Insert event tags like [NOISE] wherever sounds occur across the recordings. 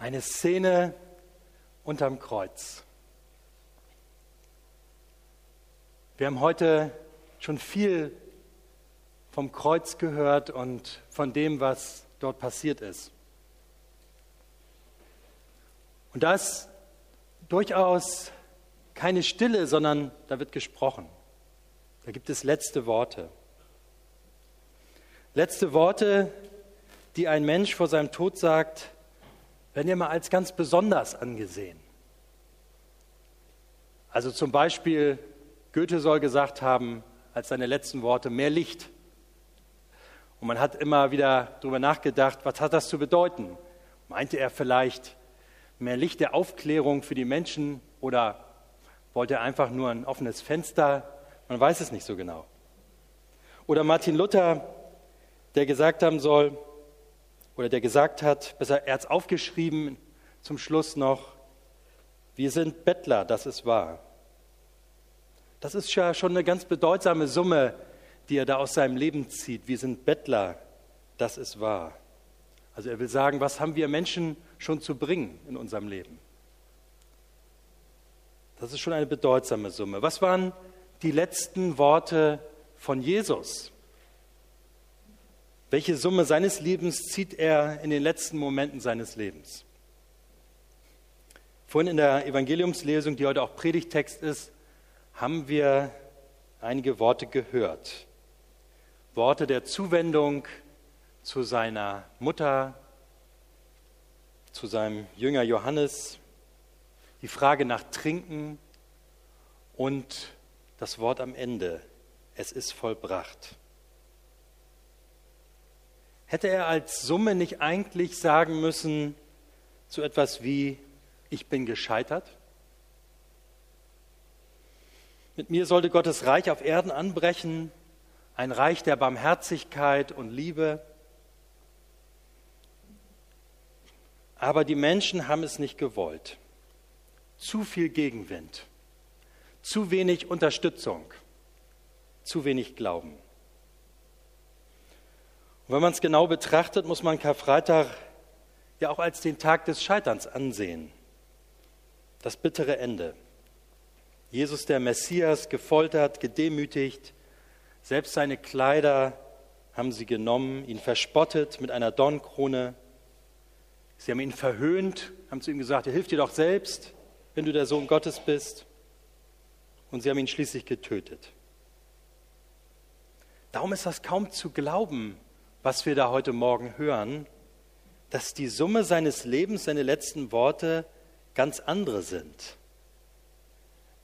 Eine Szene unterm Kreuz. Wir haben heute schon viel vom Kreuz gehört und von dem, was dort passiert ist. Und da ist durchaus keine Stille, sondern da wird gesprochen. Da gibt es letzte Worte. Letzte Worte, die ein Mensch vor seinem Tod sagt, werden ja mal als ganz besonders angesehen. Also zum Beispiel, Goethe soll gesagt haben, als seine letzten Worte, mehr Licht. Und man hat immer wieder darüber nachgedacht, was hat das zu bedeuten? Meinte er vielleicht mehr Licht der Aufklärung für die Menschen oder wollte er einfach nur ein offenes Fenster? Man weiß es nicht so genau. Oder Martin Luther, der gesagt haben soll, oder der gesagt hat, besser, er hat es aufgeschrieben zum Schluss noch, wir sind Bettler, das ist wahr. Das ist ja schon eine ganz bedeutsame Summe, die er da aus seinem Leben zieht. Wir sind Bettler, das ist wahr. Also er will sagen, was haben wir Menschen schon zu bringen in unserem Leben? Das ist schon eine bedeutsame Summe. Was waren die letzten Worte von Jesus? Welche Summe seines Lebens zieht er in den letzten Momenten seines Lebens? Vorhin in der Evangeliumslesung, die heute auch Predigtext ist, haben wir einige Worte gehört. Worte der Zuwendung zu seiner Mutter, zu seinem Jünger Johannes, die Frage nach Trinken und das Wort am Ende, es ist vollbracht. Hätte er als Summe nicht eigentlich sagen müssen, so etwas wie, ich bin gescheitert? Mit mir sollte Gottes Reich auf Erden anbrechen, ein Reich der Barmherzigkeit und Liebe. Aber die Menschen haben es nicht gewollt. Zu viel Gegenwind, zu wenig Unterstützung, zu wenig Glauben. Und wenn man es genau betrachtet, muss man Karfreitag ja auch als den Tag des Scheiterns ansehen. Das bittere Ende. Jesus der Messias gefoltert, gedemütigt, selbst seine Kleider haben sie genommen, ihn verspottet mit einer Dornkrone. Sie haben ihn verhöhnt, haben zu ihm gesagt, er hilft dir doch selbst, wenn du der Sohn Gottes bist. Und sie haben ihn schließlich getötet. Darum ist das kaum zu glauben, was wir da heute Morgen hören, dass die Summe seines Lebens, seine letzten Worte ganz andere sind.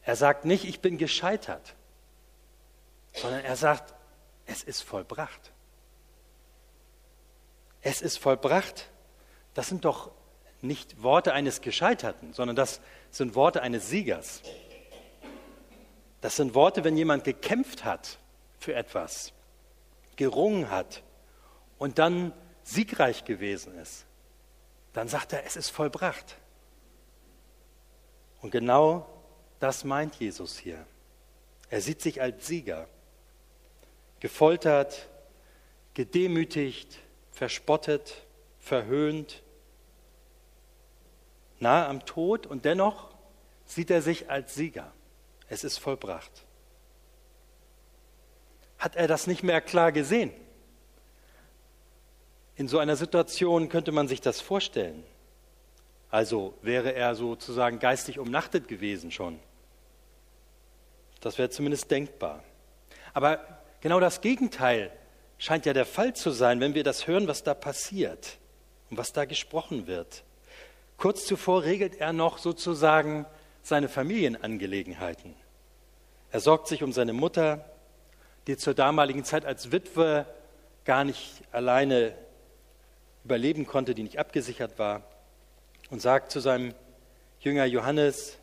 Er sagt nicht, ich bin gescheitert, sondern er sagt, es ist vollbracht. Es ist vollbracht. Das sind doch nicht Worte eines Gescheiterten, sondern das sind Worte eines Siegers. Das sind Worte, wenn jemand gekämpft hat für etwas, gerungen hat, und dann siegreich gewesen ist, dann sagt er, es ist vollbracht. Und genau das meint Jesus hier. Er sieht sich als Sieger, gefoltert, gedemütigt, verspottet, verhöhnt, nahe am Tod und dennoch sieht er sich als Sieger. Es ist vollbracht. Hat er das nicht mehr klar gesehen? In so einer Situation könnte man sich das vorstellen. Also wäre er sozusagen geistig umnachtet gewesen schon. Das wäre zumindest denkbar. Aber genau das Gegenteil scheint ja der Fall zu sein, wenn wir das hören, was da passiert und was da gesprochen wird. Kurz zuvor regelt er noch sozusagen seine Familienangelegenheiten. Er sorgt sich um seine Mutter, die zur damaligen Zeit als Witwe gar nicht alleine überleben konnte, die nicht abgesichert war, und sagt zu seinem Jünger Johannes,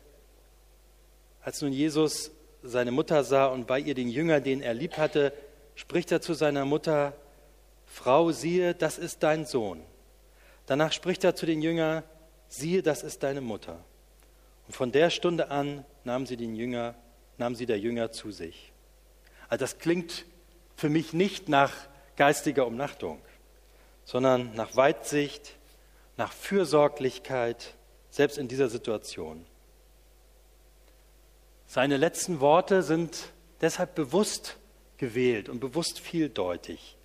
als nun Jesus seine Mutter sah und bei ihr den Jünger, den er lieb hatte, spricht er zu seiner Mutter, Frau, siehe, das ist dein Sohn. Danach spricht er zu den Jüngern, siehe, das ist deine Mutter. Und von der Stunde an nahm sie den Jünger, nahm sie der Jünger zu sich. Also das klingt für mich nicht nach geistiger Umnachtung sondern nach Weitsicht, nach Fürsorglichkeit, selbst in dieser Situation. Seine letzten Worte sind deshalb bewusst gewählt und bewusst vieldeutig.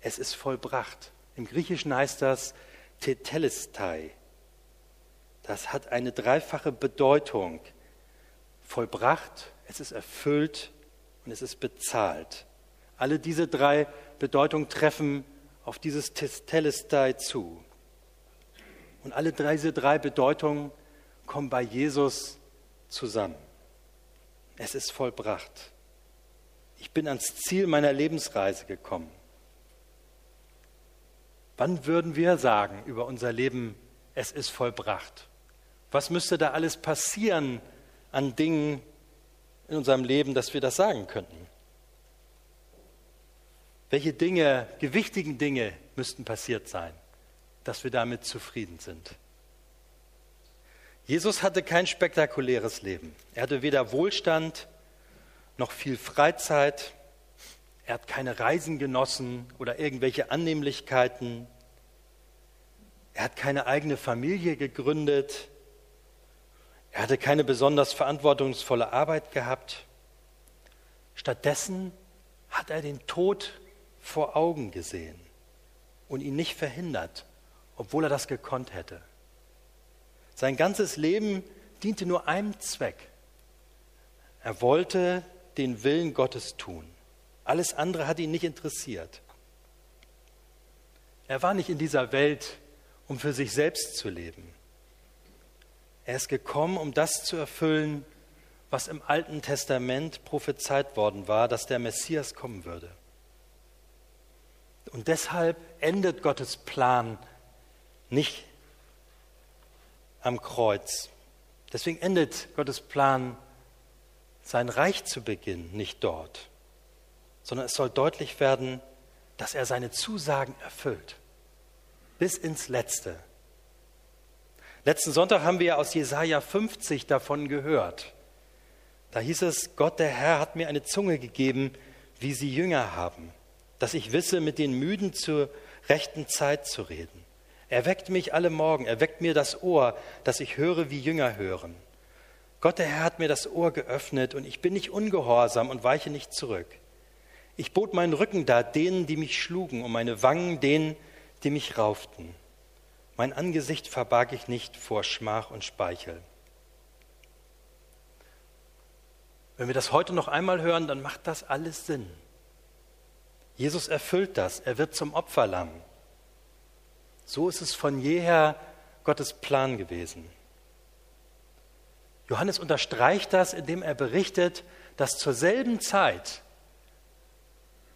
Es ist vollbracht. Im Griechischen heißt das Tetelestai. Das hat eine dreifache Bedeutung. Vollbracht, es ist erfüllt und es ist bezahlt. Alle diese drei Bedeutungen treffen auf dieses Tetelestai zu. Und alle diese drei Bedeutungen kommen bei Jesus zusammen. Es ist vollbracht. Ich bin ans Ziel meiner Lebensreise gekommen. Wann würden wir sagen über unser Leben, es ist vollbracht? Was müsste da alles passieren an Dingen in unserem Leben, dass wir das sagen könnten? Welche Dinge, gewichtigen Dinge müssten passiert sein, dass wir damit zufrieden sind? Jesus hatte kein spektakuläres Leben. Er hatte weder Wohlstand noch viel Freizeit. Er hat keine Reisen genossen oder irgendwelche Annehmlichkeiten. Er hat keine eigene Familie gegründet. Er hatte keine besonders verantwortungsvolle Arbeit gehabt. Stattdessen hat er den Tod vor Augen gesehen und ihn nicht verhindert, obwohl er das gekonnt hätte. Sein ganzes Leben diente nur einem Zweck. Er wollte den Willen Gottes tun. Alles andere hat ihn nicht interessiert. Er war nicht in dieser Welt, um für sich selbst zu leben. Er ist gekommen, um das zu erfüllen, was im Alten Testament prophezeit worden war, dass der Messias kommen würde. Und deshalb endet Gottes Plan nicht am Kreuz. Deswegen endet Gottes Plan, sein Reich zu beginnen, nicht dort, sondern es soll deutlich werden, dass er seine Zusagen erfüllt. Bis ins Letzte. Letzten Sonntag haben wir aus Jesaja 50 davon gehört. Da hieß es: Gott, der Herr, hat mir eine Zunge gegeben, wie sie Jünger haben, dass ich wisse, mit den Müden zur rechten Zeit zu reden. Er weckt mich alle Morgen, er weckt mir das Ohr, dass ich höre, wie Jünger hören. Gott, der Herr, hat mir das Ohr geöffnet und ich bin nicht ungehorsam und weiche nicht zurück. Ich bot meinen Rücken da denen, die mich schlugen, und meine Wangen denen, die mich rauften. Mein Angesicht verbarg ich nicht vor Schmach und Speichel. Wenn wir das heute noch einmal hören, dann macht das alles Sinn. Jesus erfüllt das, er wird zum Opferlamm. So ist es von jeher Gottes Plan gewesen. Johannes unterstreicht das, indem er berichtet, dass zur selben Zeit,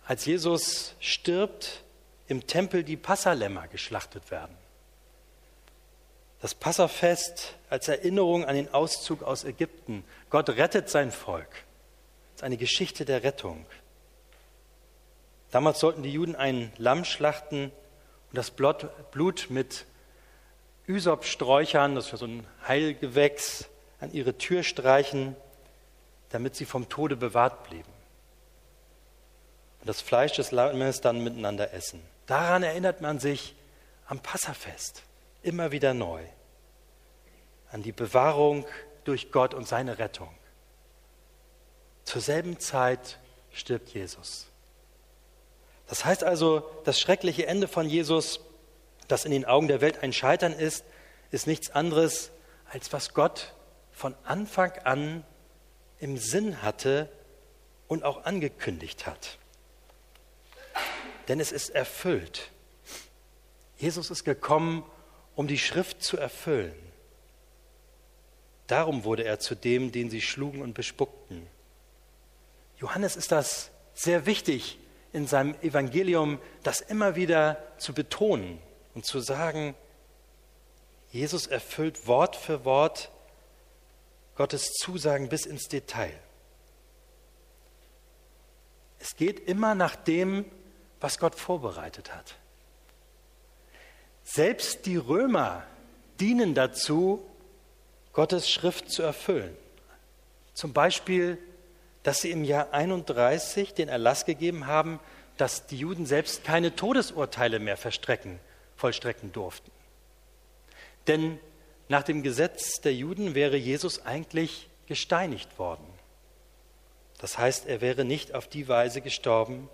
als Jesus stirbt, im Tempel die Passalämmer geschlachtet werden. Das Passafest als Erinnerung an den Auszug aus Ägypten. Gott rettet sein Volk. Das ist eine Geschichte der Rettung. Damals sollten die Juden ein Lamm schlachten und das Blut mit Ysop-Sträuchern, das war so ein Heilgewächs, an ihre Tür streichen, damit sie vom Tode bewahrt blieben. Und das Fleisch des Lammes dann miteinander essen. Daran erinnert man sich am Passafest immer wieder neu. An die Bewahrung durch Gott und seine Rettung. Zur selben Zeit stirbt Jesus. Das heißt also, das schreckliche Ende von Jesus, das in den Augen der Welt ein Scheitern ist, ist nichts anderes, als was Gott von Anfang an im Sinn hatte und auch angekündigt hat. Denn es ist erfüllt. Jesus ist gekommen, um die Schrift zu erfüllen. Darum wurde er zu dem, den sie schlugen und bespuckten. Johannes ist das sehr wichtig in seinem Evangelium, das immer wieder zu betonen und zu sagen, Jesus erfüllt Wort für Wort Gottes Zusagen bis ins Detail. Es geht immer nach dem, was Gott vorbereitet hat. Selbst die Römer dienen dazu, Gottes Schrift zu erfüllen. Zum Beispiel, dass sie im Jahr 31 den Erlass gegeben haben, dass die Juden selbst keine Todesurteile mehr verstrecken, vollstrecken durften. Denn nach dem Gesetz der Juden wäre Jesus eigentlich gesteinigt worden. Das heißt, er wäre nicht auf die Weise gestorben,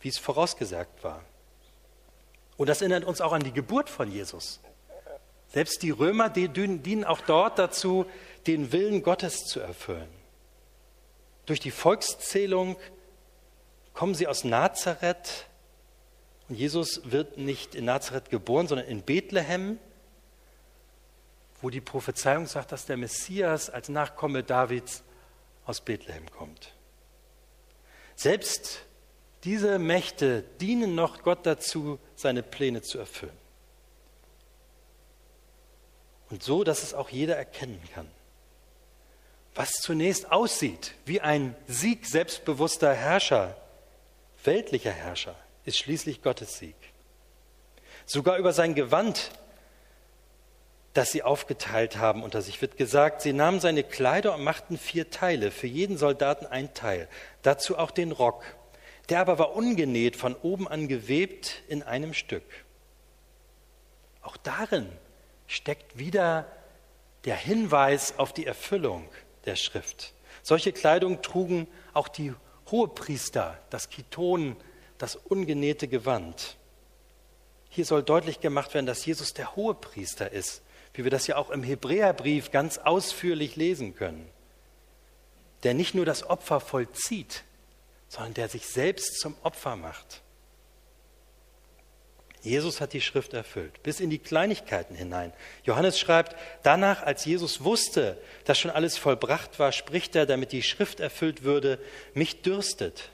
wie es vorausgesagt war. Und das erinnert uns auch an die Geburt von Jesus. Selbst die Römer die dienen auch dort dazu, den Willen Gottes zu erfüllen. Durch die Volkszählung kommen sie aus Nazareth und Jesus wird nicht in Nazareth geboren, sondern in Bethlehem, wo die Prophezeiung sagt, dass der Messias als Nachkomme Davids aus Bethlehem kommt. Selbst diese Mächte dienen noch Gott dazu, seine Pläne zu erfüllen. Und so, dass es auch jeder erkennen kann. Was zunächst aussieht wie ein Sieg selbstbewusster Herrscher, weltlicher Herrscher, ist schließlich Gottes Sieg. Sogar über sein Gewand, das sie aufgeteilt haben unter sich, wird gesagt, sie nahmen seine Kleider und machten vier Teile, für jeden Soldaten ein Teil, dazu auch den Rock. Der aber war ungenäht, von oben an gewebt in einem Stück. Auch darin steckt wieder der Hinweis auf die Erfüllung der Schrift. Solche Kleidung trugen auch die Hohepriester, das Kiton, das ungenähte Gewand. Hier soll deutlich gemacht werden, dass Jesus der Hohepriester ist, wie wir das ja auch im Hebräerbrief ganz ausführlich lesen können, der nicht nur das Opfer vollzieht, sondern der sich selbst zum Opfer macht. Jesus hat die Schrift erfüllt, bis in die Kleinigkeiten hinein. Johannes schreibt, danach, als Jesus wusste, dass schon alles vollbracht war, spricht er, damit die Schrift erfüllt würde, mich dürstet.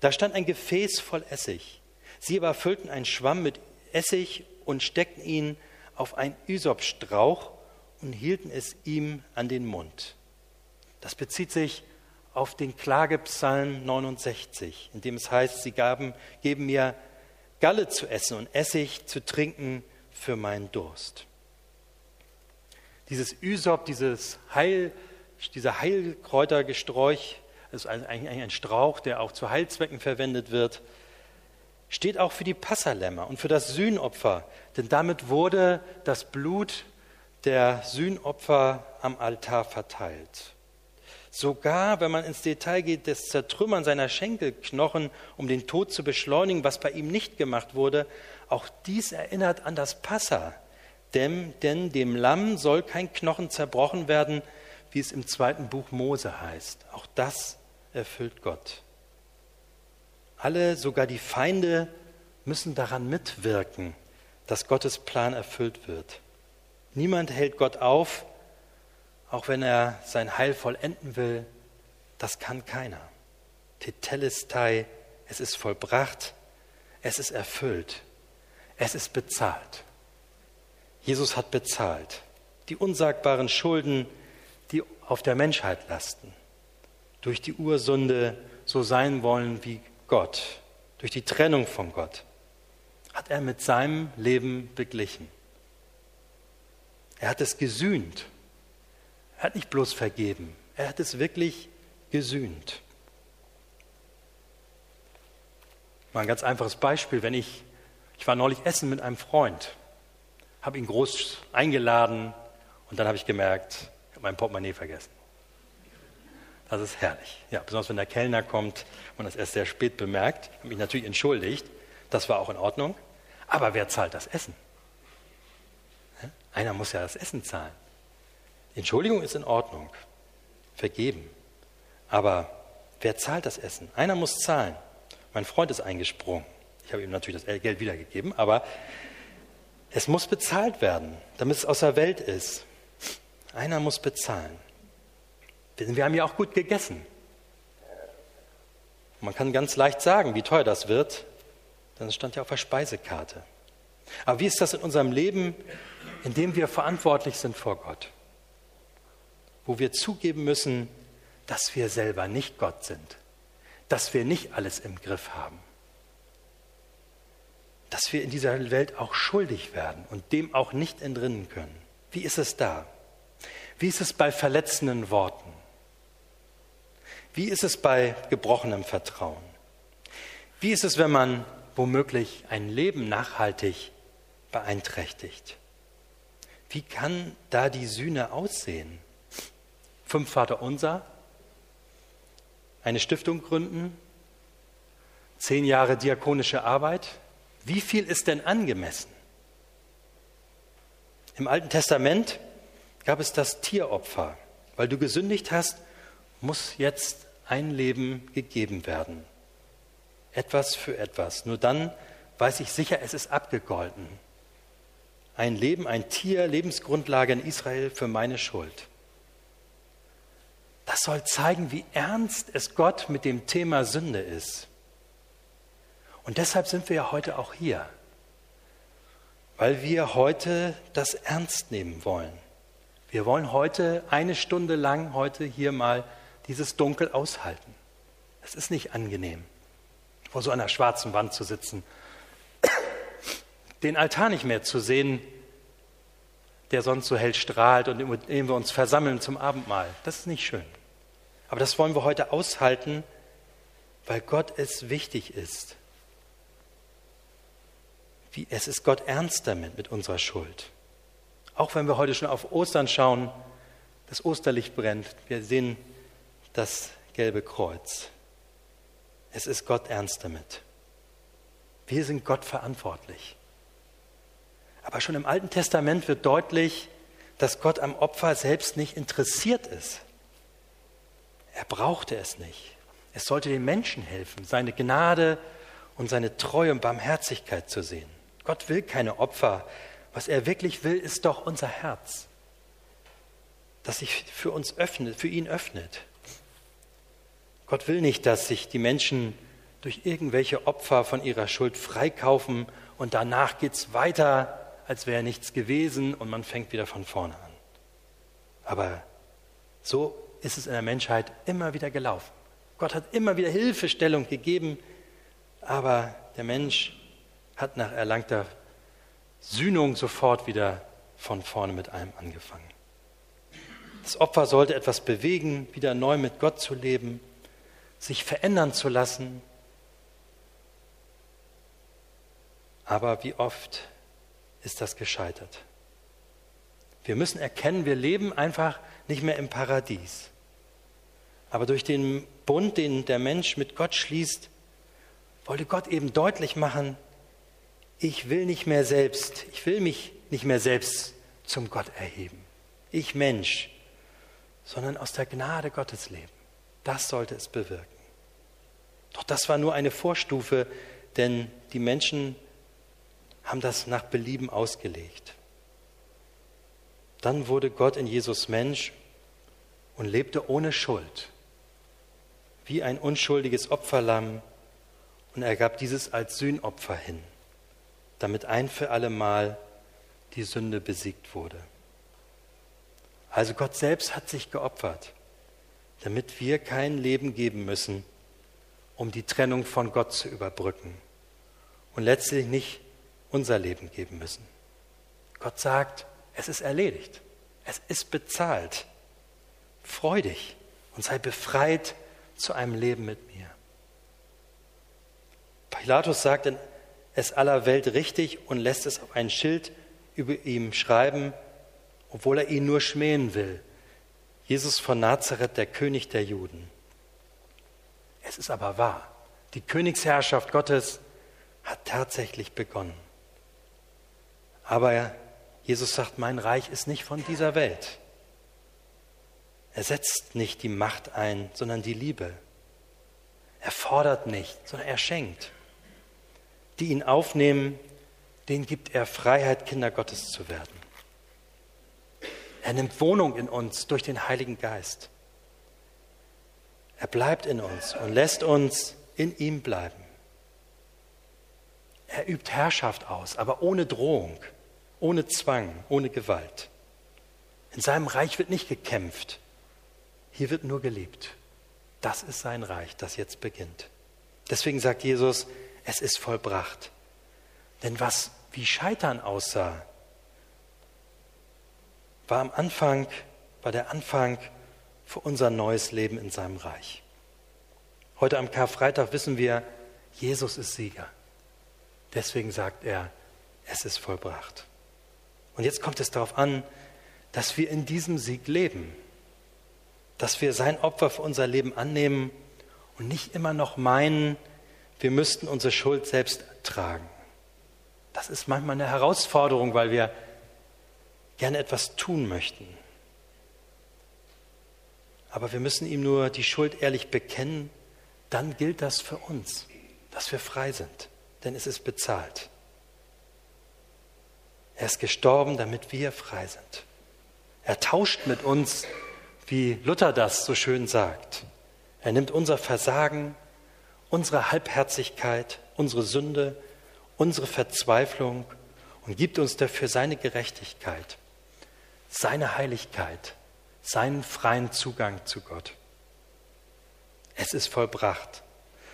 Da stand ein Gefäß voll Essig. Sie aber füllten einen Schwamm mit Essig und steckten ihn auf einen Ysopstrauch und hielten es ihm an den Mund. Das bezieht sich auf den Klagepsalm 69, in dem es heißt, sie gaben, geben mir Galle zu essen und Essig zu trinken für meinen Durst. Dieses Ysop, dieses Heil, dieser Heilkräutergesträuch, ist eigentlich ein Strauch, der auch zu Heilzwecken verwendet wird, steht auch für die Passalämmer und für das Sühnopfer, denn damit wurde das Blut der Sühnopfer am Altar verteilt. Sogar, wenn man ins Detail geht, das Zertrümmern seiner Schenkelknochen, um den Tod zu beschleunigen, was bei ihm nicht gemacht wurde, auch dies erinnert an das Passa. Denn, denn dem Lamm soll kein Knochen zerbrochen werden, wie es im zweiten Buch Mose heißt. Auch das erfüllt Gott. Alle, sogar die Feinde, müssen daran mitwirken, dass Gottes Plan erfüllt wird. Niemand hält Gott auf, auch wenn er sein Heil vollenden will, das kann keiner. Tetelestai, es ist vollbracht, es ist erfüllt, es ist bezahlt. Jesus hat bezahlt. Die unsagbaren Schulden, die auf der Menschheit lasten, durch die Ursünde so sein wollen wie Gott, durch die Trennung von Gott, hat er mit seinem Leben beglichen. Er hat es gesühnt er hat nicht bloß vergeben, er hat es wirklich gesühnt. Mal ein ganz einfaches Beispiel, wenn ich, ich war neulich essen mit einem Freund, habe ihn groß eingeladen und dann habe ich gemerkt, ich habe mein Portemonnaie vergessen. Das ist herrlich. Ja, besonders wenn der Kellner kommt und das erst sehr spät bemerkt, habe mich natürlich entschuldigt. Das war auch in Ordnung. Aber wer zahlt das Essen? Einer muss ja das Essen zahlen. Entschuldigung ist in Ordnung, vergeben. Aber wer zahlt das Essen? Einer muss zahlen. Mein Freund ist eingesprungen. Ich habe ihm natürlich das Geld wiedergegeben, aber es muss bezahlt werden, damit es aus der Welt ist. Einer muss bezahlen. Wir haben ja auch gut gegessen. Man kann ganz leicht sagen, wie teuer das wird, denn es stand ja auf der Speisekarte. Aber wie ist das in unserem Leben, in dem wir verantwortlich sind vor Gott? Wo wir zugeben müssen, dass wir selber nicht Gott sind, dass wir nicht alles im Griff haben, dass wir in dieser Welt auch schuldig werden und dem auch nicht entrinnen können. Wie ist es da? Wie ist es bei verletzenden Worten? Wie ist es bei gebrochenem Vertrauen? Wie ist es, wenn man womöglich ein Leben nachhaltig beeinträchtigt? Wie kann da die Sühne aussehen? Fünf Vater unser, eine Stiftung gründen, zehn Jahre diakonische Arbeit. Wie viel ist denn angemessen? Im Alten Testament gab es das Tieropfer. Weil du gesündigt hast, muss jetzt ein Leben gegeben werden. Etwas für etwas. Nur dann weiß ich sicher, es ist abgegolten. Ein Leben, ein Tier, Lebensgrundlage in Israel für meine Schuld. Das soll zeigen, wie ernst es Gott mit dem Thema Sünde ist. Und deshalb sind wir ja heute auch hier, weil wir heute das ernst nehmen wollen. Wir wollen heute eine Stunde lang heute hier mal dieses Dunkel aushalten. Es ist nicht angenehm, vor so einer schwarzen Wand zu sitzen, [COUGHS] den Altar nicht mehr zu sehen, der sonst so hell strahlt und in dem wir uns versammeln zum Abendmahl. Das ist nicht schön. Aber das wollen wir heute aushalten, weil Gott es wichtig ist. Wie, es ist Gott ernst damit, mit unserer Schuld. Auch wenn wir heute schon auf Ostern schauen, das Osterlicht brennt, wir sehen das gelbe Kreuz. Es ist Gott ernst damit. Wir sind Gott verantwortlich. Aber schon im Alten Testament wird deutlich, dass Gott am Opfer selbst nicht interessiert ist. Er brauchte es nicht. Es sollte den Menschen helfen, seine Gnade und seine Treue und Barmherzigkeit zu sehen. Gott will keine Opfer. Was er wirklich will, ist doch unser Herz, das sich für uns öffnet, für ihn öffnet. Gott will nicht, dass sich die Menschen durch irgendwelche Opfer von ihrer Schuld freikaufen und danach geht es weiter als wäre nichts gewesen und man fängt wieder von vorne an. Aber so ist es in der Menschheit immer wieder gelaufen. Gott hat immer wieder Hilfestellung gegeben, aber der Mensch hat nach erlangter Sühnung sofort wieder von vorne mit allem angefangen. Das Opfer sollte etwas bewegen, wieder neu mit Gott zu leben, sich verändern zu lassen. Aber wie oft ist das gescheitert. Wir müssen erkennen, wir leben einfach nicht mehr im Paradies. Aber durch den Bund, den der Mensch mit Gott schließt, wollte Gott eben deutlich machen, ich will nicht mehr selbst, ich will mich nicht mehr selbst zum Gott erheben. Ich Mensch, sondern aus der Gnade Gottes leben. Das sollte es bewirken. Doch das war nur eine Vorstufe, denn die Menschen haben das nach Belieben ausgelegt. Dann wurde Gott in Jesus Mensch und lebte ohne Schuld, wie ein unschuldiges Opferlamm, und er gab dieses als Sühnopfer hin, damit ein für allemal die Sünde besiegt wurde. Also Gott selbst hat sich geopfert, damit wir kein Leben geben müssen, um die Trennung von Gott zu überbrücken und letztlich nicht unser Leben geben müssen. Gott sagt, es ist erledigt, es ist bezahlt. Freu dich und sei befreit zu einem Leben mit mir. Pilatus sagt es aller Welt richtig und lässt es auf ein Schild über ihm schreiben, obwohl er ihn nur schmähen will. Jesus von Nazareth, der König der Juden. Es ist aber wahr. Die Königsherrschaft Gottes hat tatsächlich begonnen. Aber Jesus sagt, mein Reich ist nicht von dieser Welt. Er setzt nicht die Macht ein, sondern die Liebe. Er fordert nicht, sondern er schenkt. Die ihn aufnehmen, denen gibt er Freiheit, Kinder Gottes zu werden. Er nimmt Wohnung in uns durch den Heiligen Geist. Er bleibt in uns und lässt uns in ihm bleiben. Er übt Herrschaft aus, aber ohne Drohung ohne Zwang, ohne Gewalt. In seinem Reich wird nicht gekämpft, hier wird nur gelebt. Das ist sein Reich, das jetzt beginnt. Deswegen sagt Jesus, es ist vollbracht. Denn was wie Scheitern aussah, war am Anfang, war der Anfang für unser neues Leben in seinem Reich. Heute am Karfreitag wissen wir, Jesus ist Sieger. Deswegen sagt er, es ist vollbracht. Und jetzt kommt es darauf an, dass wir in diesem Sieg leben, dass wir sein Opfer für unser Leben annehmen und nicht immer noch meinen, wir müssten unsere Schuld selbst tragen. Das ist manchmal eine Herausforderung, weil wir gerne etwas tun möchten. Aber wir müssen ihm nur die Schuld ehrlich bekennen, dann gilt das für uns, dass wir frei sind, denn es ist bezahlt. Er ist gestorben, damit wir frei sind. Er tauscht mit uns, wie Luther das so schön sagt. Er nimmt unser Versagen, unsere Halbherzigkeit, unsere Sünde, unsere Verzweiflung und gibt uns dafür seine Gerechtigkeit, seine Heiligkeit, seinen freien Zugang zu Gott. Es ist vollbracht.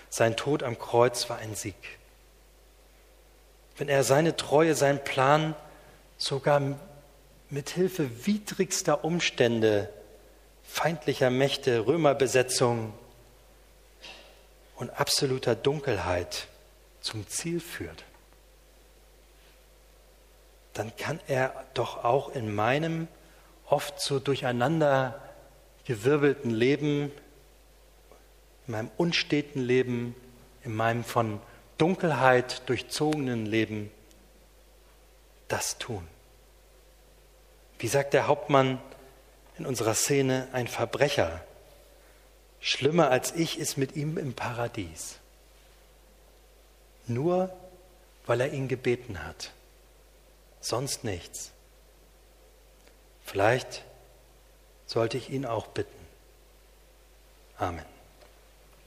Sein Tod am Kreuz war ein Sieg. Wenn er seine Treue, seinen Plan sogar mit Hilfe widrigster Umstände, feindlicher Mächte, Römerbesetzung und absoluter Dunkelheit zum Ziel führt, dann kann er doch auch in meinem oft so durcheinander gewirbelten Leben, in meinem unsteten Leben, in meinem von Dunkelheit durchzogenen Leben das tun. Wie sagt der Hauptmann in unserer Szene, ein Verbrecher, schlimmer als ich ist mit ihm im Paradies. Nur weil er ihn gebeten hat, sonst nichts. Vielleicht sollte ich ihn auch bitten. Amen.